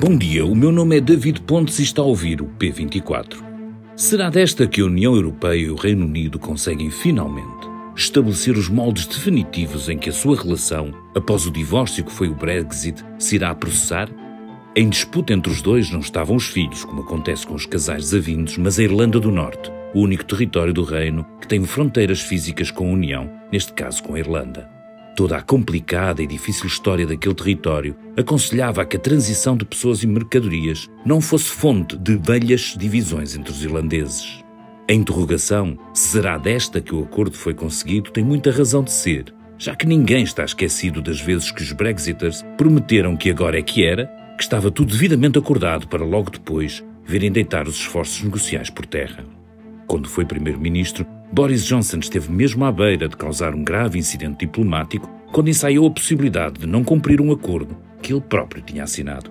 Bom dia, o meu nome é David Pontes e está a ouvir o P24. Será desta que a União Europeia e o Reino Unido conseguem finalmente estabelecer os moldes definitivos em que a sua relação, após o divórcio que foi o Brexit, se irá processar? Em disputa entre os dois não estavam os filhos, como acontece com os casais desavindos, mas a Irlanda do Norte, o único território do reino que tem fronteiras físicas com a União, neste caso com a Irlanda. Toda a complicada e difícil história daquele território aconselhava a que a transição de pessoas e mercadorias não fosse fonte de velhas divisões entre os irlandeses. A interrogação, se será desta que o acordo foi conseguido, tem muita razão de ser, já que ninguém está esquecido das vezes que os Brexiters prometeram que agora é que era, que estava tudo devidamente acordado para logo depois verem deitar os esforços negociais por terra. Quando foi primeiro-ministro, Boris Johnson esteve mesmo à beira de causar um grave incidente diplomático quando ensaiou a possibilidade de não cumprir um acordo que ele próprio tinha assinado.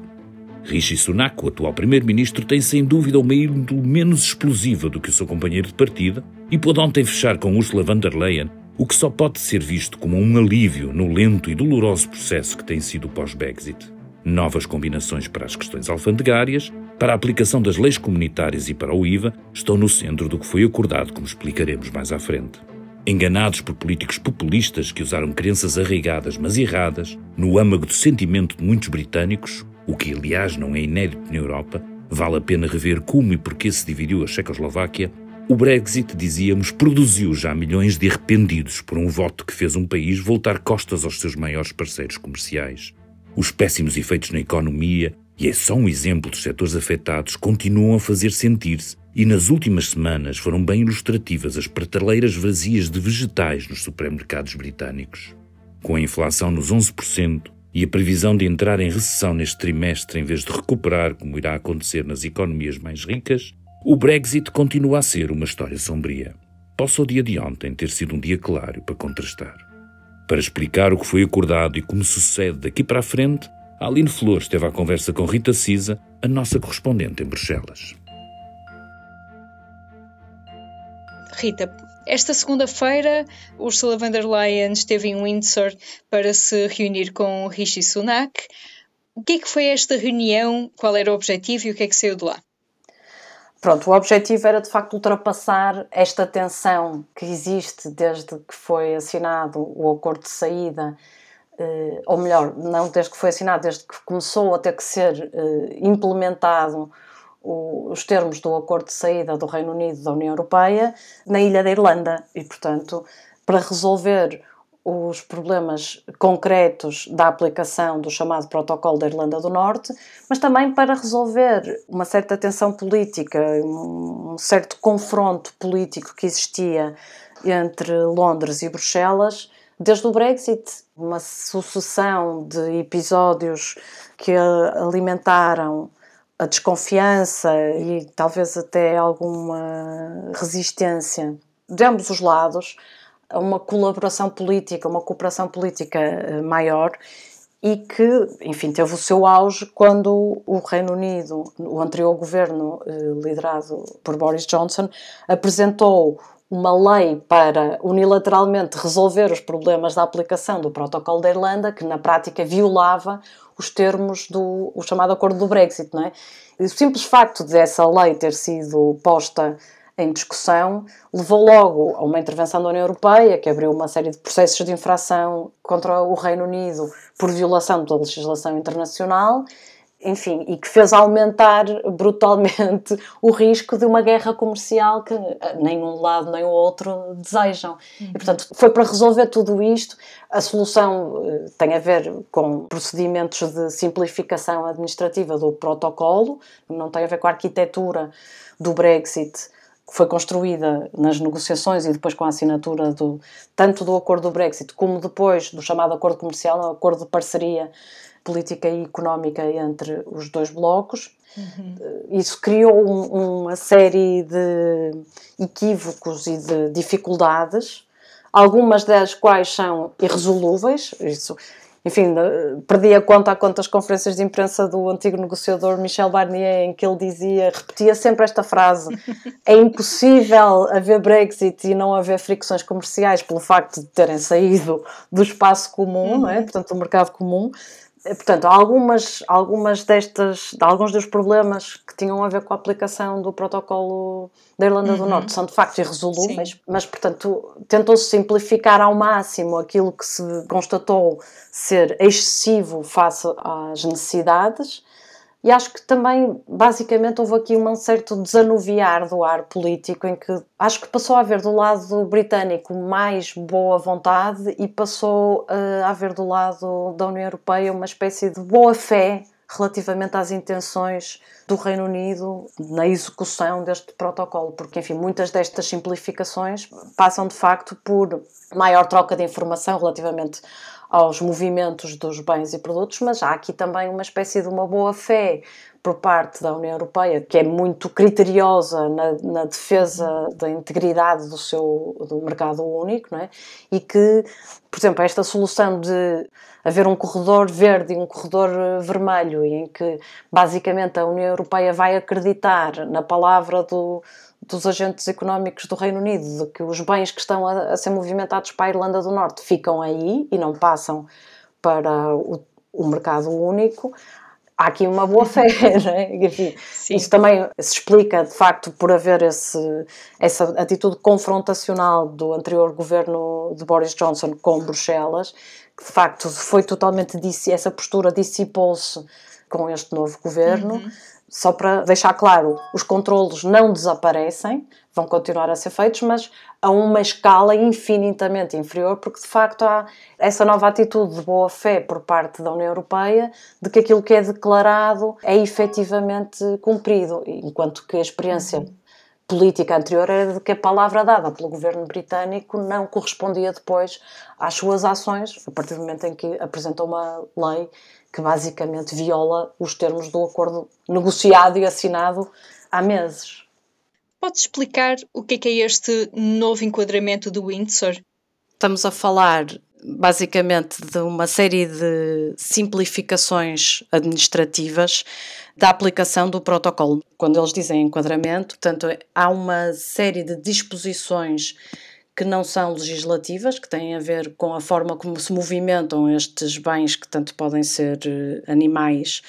Rishi Sunak, o atual primeiro-ministro, tem sem dúvida uma índole menos explosiva do que o seu companheiro de partida e pôde ontem fechar com Ursula von der Leyen o que só pode ser visto como um alívio no lento e doloroso processo que tem sido o pós-Brexit. Novas combinações para as questões alfandegárias, para a aplicação das leis comunitárias e para o IVA estão no centro do que foi acordado, como explicaremos mais à frente. Enganados por políticos populistas que usaram crenças arraigadas, mas erradas, no âmago do sentimento de muitos britânicos, o que aliás não é inédito na Europa, vale a pena rever como e porquê se dividiu a Checoslováquia, o Brexit, dizíamos, produziu já milhões de arrependidos por um voto que fez um país voltar costas aos seus maiores parceiros comerciais. Os péssimos efeitos na economia, e é só um exemplo dos setores afetados, continuam a fazer sentir-se, e nas últimas semanas foram bem ilustrativas as prateleiras vazias de vegetais nos supermercados britânicos. Com a inflação nos 11% e a previsão de entrar em recessão neste trimestre em vez de recuperar, como irá acontecer nas economias mais ricas, o Brexit continua a ser uma história sombria. Posso o dia de ontem ter sido um dia claro para contrastar. Para explicar o que foi acordado e como sucede daqui para a frente, Aline Flores teve a conversa com Rita Cisa, a nossa correspondente em Bruxelas. Rita, esta segunda-feira, Ursula von der Leyen esteve em Windsor para se reunir com Rishi Sunak. O que é que foi esta reunião? Qual era o objetivo e o que é que saiu de lá? Pronto, o objetivo era de facto ultrapassar esta tensão que existe desde que foi assinado o acordo de saída Uh, ou melhor, não desde que foi assinado, desde que começou a ter que ser uh, implementado o, os termos do acordo de saída do Reino Unido da União Europeia na ilha da Irlanda. E, portanto, para resolver os problemas concretos da aplicação do chamado Protocolo da Irlanda do Norte, mas também para resolver uma certa tensão política, um certo confronto político que existia entre Londres e Bruxelas desde o Brexit, uma sucessão de episódios que alimentaram a desconfiança e talvez até alguma resistência de ambos os lados a uma colaboração política, uma cooperação política eh, maior e que, enfim, teve o seu auge quando o Reino Unido, o anterior governo eh, liderado por Boris Johnson, apresentou uma lei para unilateralmente resolver os problemas da aplicação do Protocolo da Irlanda, que na prática violava os termos do o chamado acordo do Brexit, não é? E o simples facto de essa lei ter sido posta em discussão levou logo a uma intervenção da União Europeia, que abriu uma série de processos de infração contra o Reino Unido por violação da legislação internacional enfim, e que fez aumentar brutalmente o risco de uma guerra comercial que nem um lado nem o outro desejam. Uhum. E, portanto, foi para resolver tudo isto. A solução eh, tem a ver com procedimentos de simplificação administrativa do protocolo, não tem a ver com a arquitetura do Brexit que foi construída nas negociações e depois com a assinatura do, tanto do acordo do Brexit como depois do chamado acordo comercial, um acordo de parceria política e económica entre os dois blocos. Uhum. Isso criou um, uma série de equívocos e de dificuldades, algumas das quais são irresolúveis. Isso, enfim, perdi a conta a quantas conferências de imprensa do antigo negociador Michel Barnier em que ele dizia, repetia sempre esta frase: é impossível haver Brexit e não haver fricções comerciais pelo facto de terem saído do espaço comum, uhum. não é? portanto, do mercado comum. Portanto, algumas, algumas destas, alguns dos problemas que tinham a ver com a aplicação do protocolo da Irlanda uhum. do Norte são de facto irresolúveis, mas, portanto, tentou-se simplificar ao máximo aquilo que se constatou ser excessivo face às necessidades e acho que também, basicamente, houve aqui um certo desanuviar do ar político, em que acho que passou a haver do lado britânico mais boa vontade e passou uh, a haver do lado da União Europeia uma espécie de boa fé relativamente às intenções do Reino Unido na execução deste protocolo, porque, enfim, muitas destas simplificações passam de facto por maior troca de informação relativamente aos movimentos dos bens e produtos, mas há aqui também uma espécie de uma boa fé por parte da União Europeia, que é muito criteriosa na, na defesa da integridade do seu do mercado único, não é? e que, por exemplo, esta solução de haver um corredor verde e um corredor vermelho, em que basicamente a União Europeia vai acreditar na palavra do, dos agentes económicos do Reino Unido, de que os bens que estão a, a, ser movimentados para a Irlanda do Norte ficam aí e não passam para o, o mercado único, há aqui uma boa fé, né? Enfim, isso também se explica, de facto, por haver esse, essa atitude confrontacional do anterior governo de Boris Johnson com Bruxelas, que de facto foi totalmente, essa postura dissipou-se com este novo governo. Uhum só para deixar claro, os controlos não desaparecem, vão continuar a ser feitos, mas a uma escala infinitamente inferior, porque de facto há essa nova atitude de boa fé por parte da União Europeia de que aquilo que é declarado é efetivamente cumprido, enquanto que a experiência política anterior era de que a palavra dada pelo governo britânico não correspondia depois às suas ações, a partir do momento em que apresentou uma lei que basicamente viola os termos do acordo negociado e assinado há meses. Pode explicar o que é, que é este novo enquadramento do Windsor? Estamos a falar basicamente de uma série de simplificações administrativas da aplicação do protocolo. Quando eles dizem enquadramento, portanto, há uma série de disposições que não são legislativas, que têm a ver com a forma como se movimentam estes bens, que tanto podem ser eh, animais,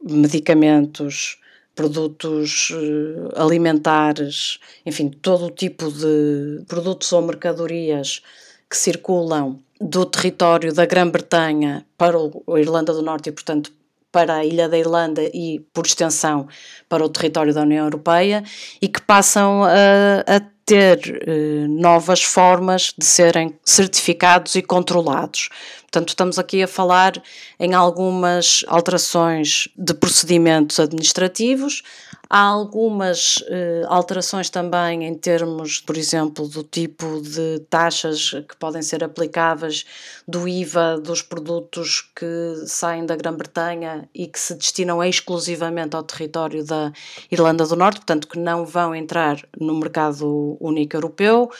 medicamentos, produtos eh, alimentares, enfim, todo o tipo de produtos ou mercadorias que circulam do território da Grã-Bretanha para a Irlanda do Norte e, portanto, para a ilha da Irlanda e, por extensão, para o território da União Europeia e que passam a, a ter eh, novas formas de serem certificados e controlados. Portanto, estamos aqui a falar em algumas alterações de procedimentos administrativos, há algumas eh, alterações também em termos, por exemplo, do tipo de taxas que podem ser aplicáveis do IVA dos produtos que saem da Grã-Bretanha e que se destinam exclusivamente ao território da Irlanda do Norte, portanto, que não vão entrar no mercado único europeu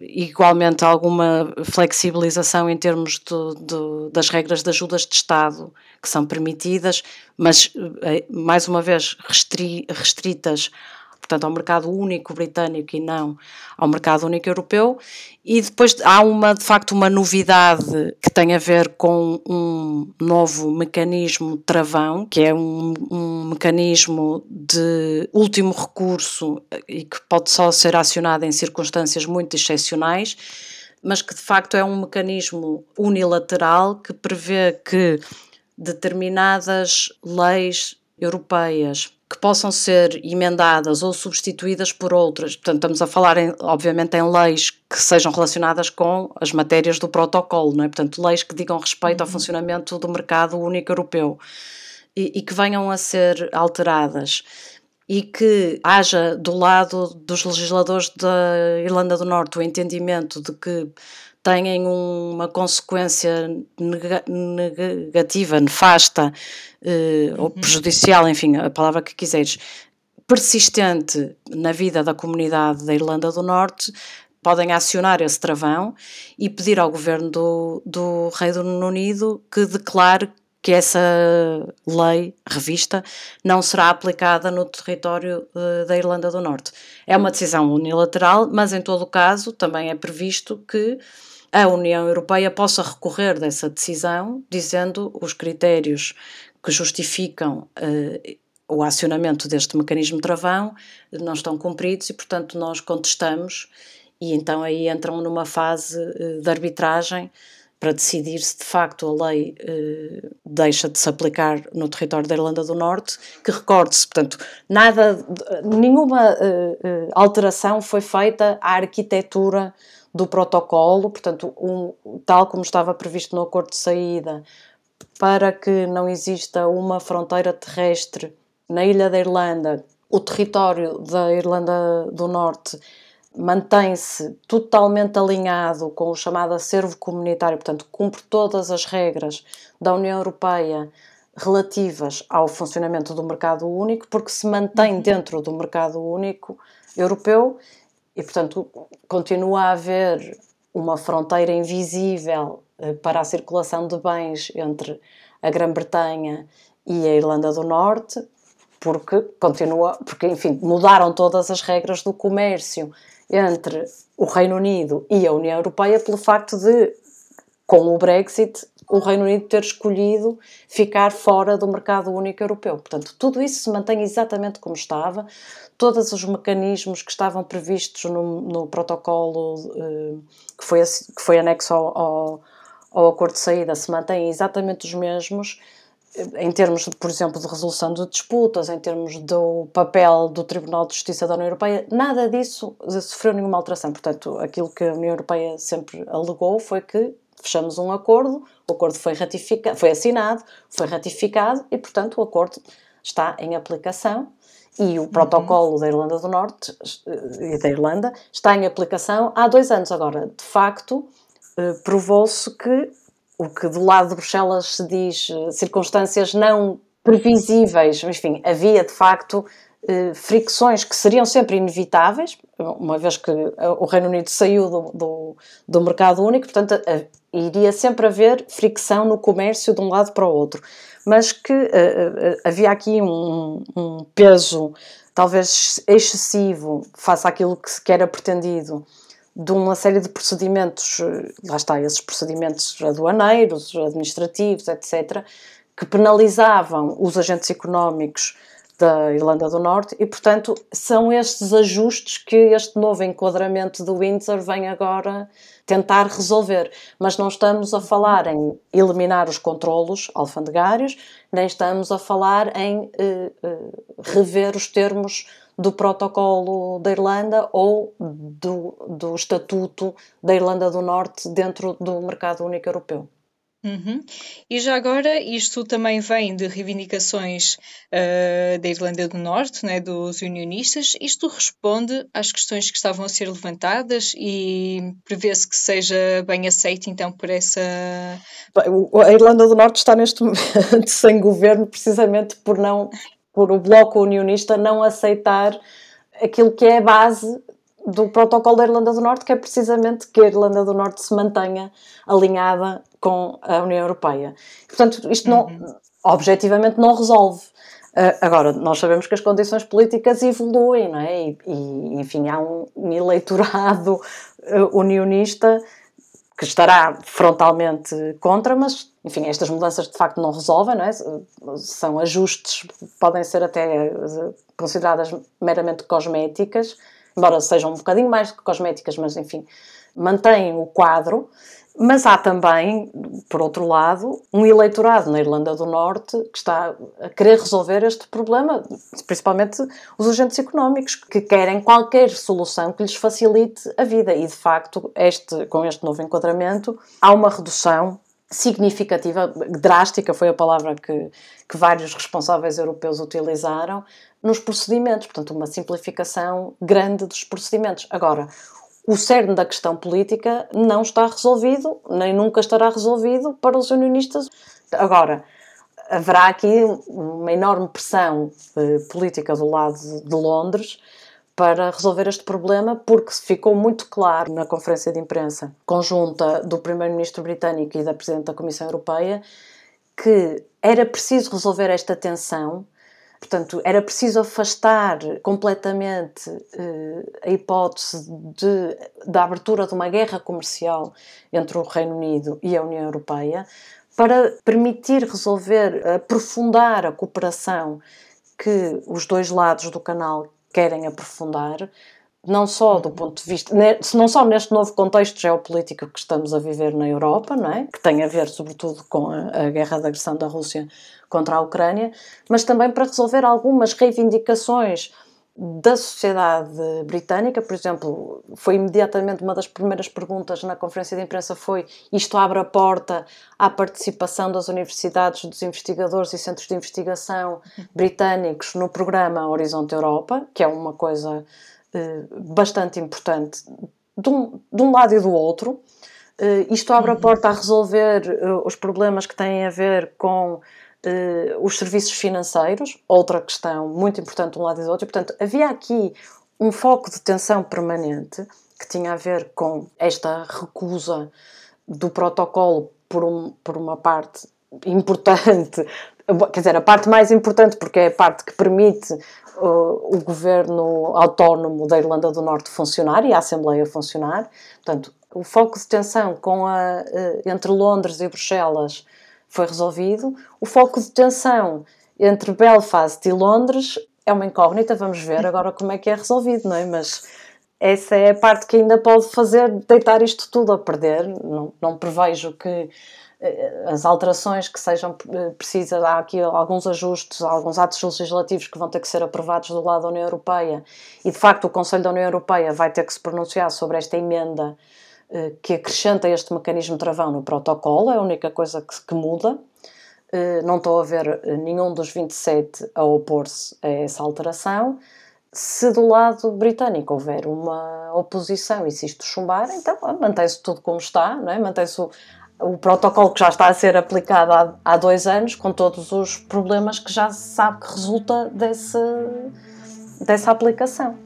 igualmente alguma flexibilização em termos do, do, das regras de ajudas de Estado que são permitidas, mas eh, mais uma vez restri, restritas portanto, ao mercado único britânico e não ao mercado único europeu. E depois há uma, de facto, uma novidade que tem a ver com um novo mecanismo travão, que é um, um mecanismo de último recurso e que pode só ser acionado em circunstâncias muito excepcionais mas que de facto é um mecanismo unilateral que prevê que determinadas leis europeias que possam ser emendadas ou substituídas por outras. Portanto, estamos a falar, em, obviamente, em leis que sejam relacionadas com as matérias do protocolo, não é? Portanto, leis que digam respeito ao uhum. funcionamento do mercado único europeu e, e que venham a ser alteradas e que haja do lado dos legisladores da Irlanda do Norte o entendimento de que têm uma consequência negativa, nefasta eh, ou uhum. prejudicial, enfim, a palavra que quiseres, persistente na vida da comunidade da Irlanda do Norte, podem acionar esse travão e pedir ao governo do, do Reino Unido que declare que essa lei revista não será aplicada no território uh, da Irlanda do Norte. É uma decisão unilateral, mas em todo o caso também é previsto que a União Europeia possa recorrer dessa decisão, dizendo os critérios que justificam uh, o acionamento deste mecanismo travão não estão cumpridos e, portanto, nós contestamos e então aí entram numa fase uh, de arbitragem para decidir se de facto a lei eh, deixa de se aplicar no território da Irlanda do Norte, que recorde-se, portanto, nada, nenhuma eh, eh, alteração foi feita à arquitetura do protocolo, portanto, um, tal como estava previsto no acordo de saída, para que não exista uma fronteira terrestre na ilha da Irlanda, o território da Irlanda do Norte mantém-se totalmente alinhado com o chamado acervo comunitário, portanto, cumpre todas as regras da União Europeia relativas ao funcionamento do mercado único, porque se mantém uhum. dentro do mercado único europeu e, portanto, continua a haver uma fronteira invisível eh, para a circulação de bens entre a Grã-Bretanha e a Irlanda do Norte, porque continua, porque enfim, mudaram todas as regras do comércio entre o Reino Unido e a União Europeia pelo facto de, com o Brexit, o Reino Unido ter escolhido ficar fora do mercado único europeu. Portanto, tudo isso se mantém exatamente como estava, todos os mecanismos que estavam previstos no, no protocolo eh, que, foi, que foi anexo ao, ao, ao acordo de saída se mantêm exatamente os mesmos em termos, por exemplo, de resolução de disputas, em termos do papel do Tribunal de Justiça da União Europeia, nada disso sofreu nenhuma alteração. Portanto, aquilo que a União Europeia sempre alegou foi que fechamos um acordo, o acordo foi ratificado, foi assinado, foi ratificado e, portanto, o acordo está em aplicação e o protocolo uhum. da Irlanda do Norte eh, e da Irlanda está em aplicação há dois anos agora. De facto, eh, provou-se que o que do lado de Bruxelas se diz eh, circunstâncias não previsíveis, enfim, havia de facto eh, fricções que seriam sempre inevitáveis, uma vez que o Reino Unido saiu do, do, do mercado único, portanto, iria sempre haver fricção no comércio de um lado para o outro, mas que uh, havia aqui um, um, peso talvez excessivo face àquilo que, que era pretendido de uma série de procedimentos, eh, lá está, esses procedimentos aduaneiros, administrativos, etc., que penalizavam os agentes económicos da Irlanda do Norte e, portanto, são estes ajustes que este novo enquadramento do Windsor vem agora tentar resolver. Mas não estamos a falar em eliminar os controlos alfandegários, nem estamos a falar em eh, eh, rever os termos do protocolo da Irlanda ou do, do Estatuto da Irlanda do Norte dentro do mercado único europeu. Uhum. E já agora, isto também vem de reivindicações uh, da Irlanda do Norte, né, dos unionistas. Isto responde às questões que estavam a ser levantadas e prevê-se que seja bem aceito então por essa. A Irlanda do Norte está neste momento sem governo precisamente por não por o Bloco Unionista não aceitar aquilo que é a base do protocolo da Irlanda do Norte, que é precisamente que a Irlanda do Norte se mantenha alinhada com a União Europeia. Portanto, isto não, uhum. objetivamente não resolve. Uh, agora, nós sabemos que as condições políticas evoluem, não é? E, e enfim, há um, um eleitorado uh, unionista que estará frontalmente contra, mas, enfim, estas mudanças de facto não resolvem, não é? São ajustes, podem ser até eh, consideradas meramente cosméticas, embora sejam um bocadinho mais que cosméticas, mas, enfim, mantêm o quadro mas há também, por outro lado, um eleitorado na Irlanda do Norte que está a querer resolver este problema, principalmente os agentes económicos, que querem qualquer solução que lhes facilite a vida. E, de facto, este, com este novo enquadramento, há uma redução significativa, drástica foi a palavra que, que vários responsáveis europeus utilizaram, nos procedimentos. Portanto, uma simplificação grande dos procedimentos. Agora, o cerne da questão política não está resolvido, nem nunca estará resolvido para os unionistas. Agora, haverá aqui uma enorme pressão eh, política do lado de Londres para resolver este problema, porque ficou muito claro na conferência de imprensa conjunta do Primeiro-Ministro britânico e da Presidente da Comissão Europeia que era preciso resolver esta tensão. Portanto, era preciso afastar completamente uh, a hipótese de, da abertura de uma guerra comercial entre o Reino Unido e a União Europeia para permitir resolver, aprofundar a cooperação que os dois lados do canal querem aprofundar, não só do ponto de vista, não só neste novo contexto geopolítico que estamos a viver na Europa, não é? que tem a ver sobretudo com a, a guerra de agressão da Rússia contra a Ucrânia, mas também para resolver algumas reivindicações da sociedade britânica, por exemplo, foi imediatamente uma das primeiras perguntas na conferência de imprensa foi isto abre a porta à participação das universidades, dos investigadores e centros de investigação britânicos no programa Horizonte Europa, que é uma coisa eh, bastante importante de um, de um, lado e do outro. Eh, isto abre a uhum. porta a resolver eh, os problemas que têm a ver com os serviços financeiros, outra questão muito importante de um lado e do outro. Portanto, havia aqui um foco de tensão permanente que tinha a ver com esta recusa do protocolo por, um, por uma parte importante, quer dizer, a parte mais importante porque é a parte que permite uh, o governo autónomo da Irlanda do Norte funcionar e a Assembleia funcionar. Portanto, o foco de tensão com a, uh, entre Londres e Bruxelas foi resolvido. O foco de tensão entre Belfast e Londres é uma incógnita, vamos ver agora como é que é resolvido, não é? Mas essa é a parte que ainda pode fazer deitar isto tudo a perder. Não, não prevejo que eh, as alterações que sejam eh, precisas, há aqui alguns ajustes, alguns atos legislativos que vão ter que ser aprovados do lado da União Europeia e de facto o Conselho da União Europeia vai ter que se pronunciar sobre esta emenda que acrescenta este mecanismo travão no protocolo, é a única coisa que, que muda. Eh, não estou a ver eh, nenhum dos 27 a opor-se a essa alteração. Se do lado britânico houver uma oposição e se isto chumbar, então mantém-se tudo como está, não é? mantém-se o, o, protocolo que já está a ser aplicado há, há, dois anos, com todos os problemas que já se sabe que resulta desse, dessa aplicação.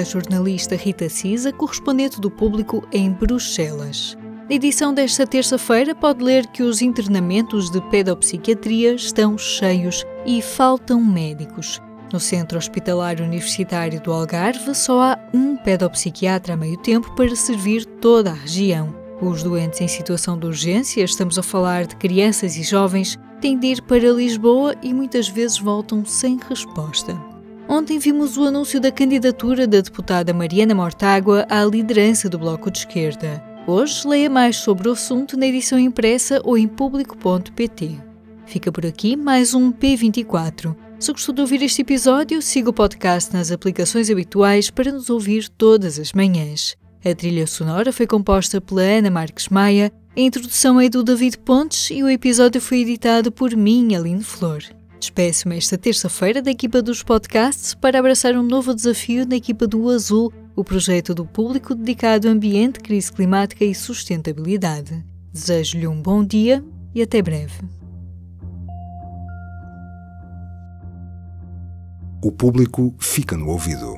A jornalista Rita Cisa, correspondente do público em Bruxelas. Na edição desta terça-feira, pode ler que os internamentos de pedopsiquiatria estão cheios e faltam médicos. No Centro Hospitalar Universitário do Algarve, só há um pedopsiquiatra a meio tempo para servir toda a região. Os doentes em situação de urgência, estamos a falar de crianças e jovens, têm de ir para Lisboa e muitas vezes voltam sem resposta. Ontem vimos o anúncio da candidatura da deputada Mariana Mortágua à liderança do Bloco de Esquerda. Hoje leia mais sobre o assunto na edição impressa ou em público.pt. Fica por aqui mais um P24. Se gostou de ouvir este episódio, siga o podcast nas aplicações habituais para nos ouvir todas as manhãs. A trilha sonora foi composta pela Ana Marques Maia, a introdução é do David Pontes e o episódio foi editado por mim, Aline Flor. Despeço-me esta terça-feira da equipa dos podcasts para abraçar um novo desafio na equipa do Azul, o projeto do público dedicado ao ambiente, crise climática e sustentabilidade. Desejo-lhe um bom dia e até breve. O público fica no ouvido.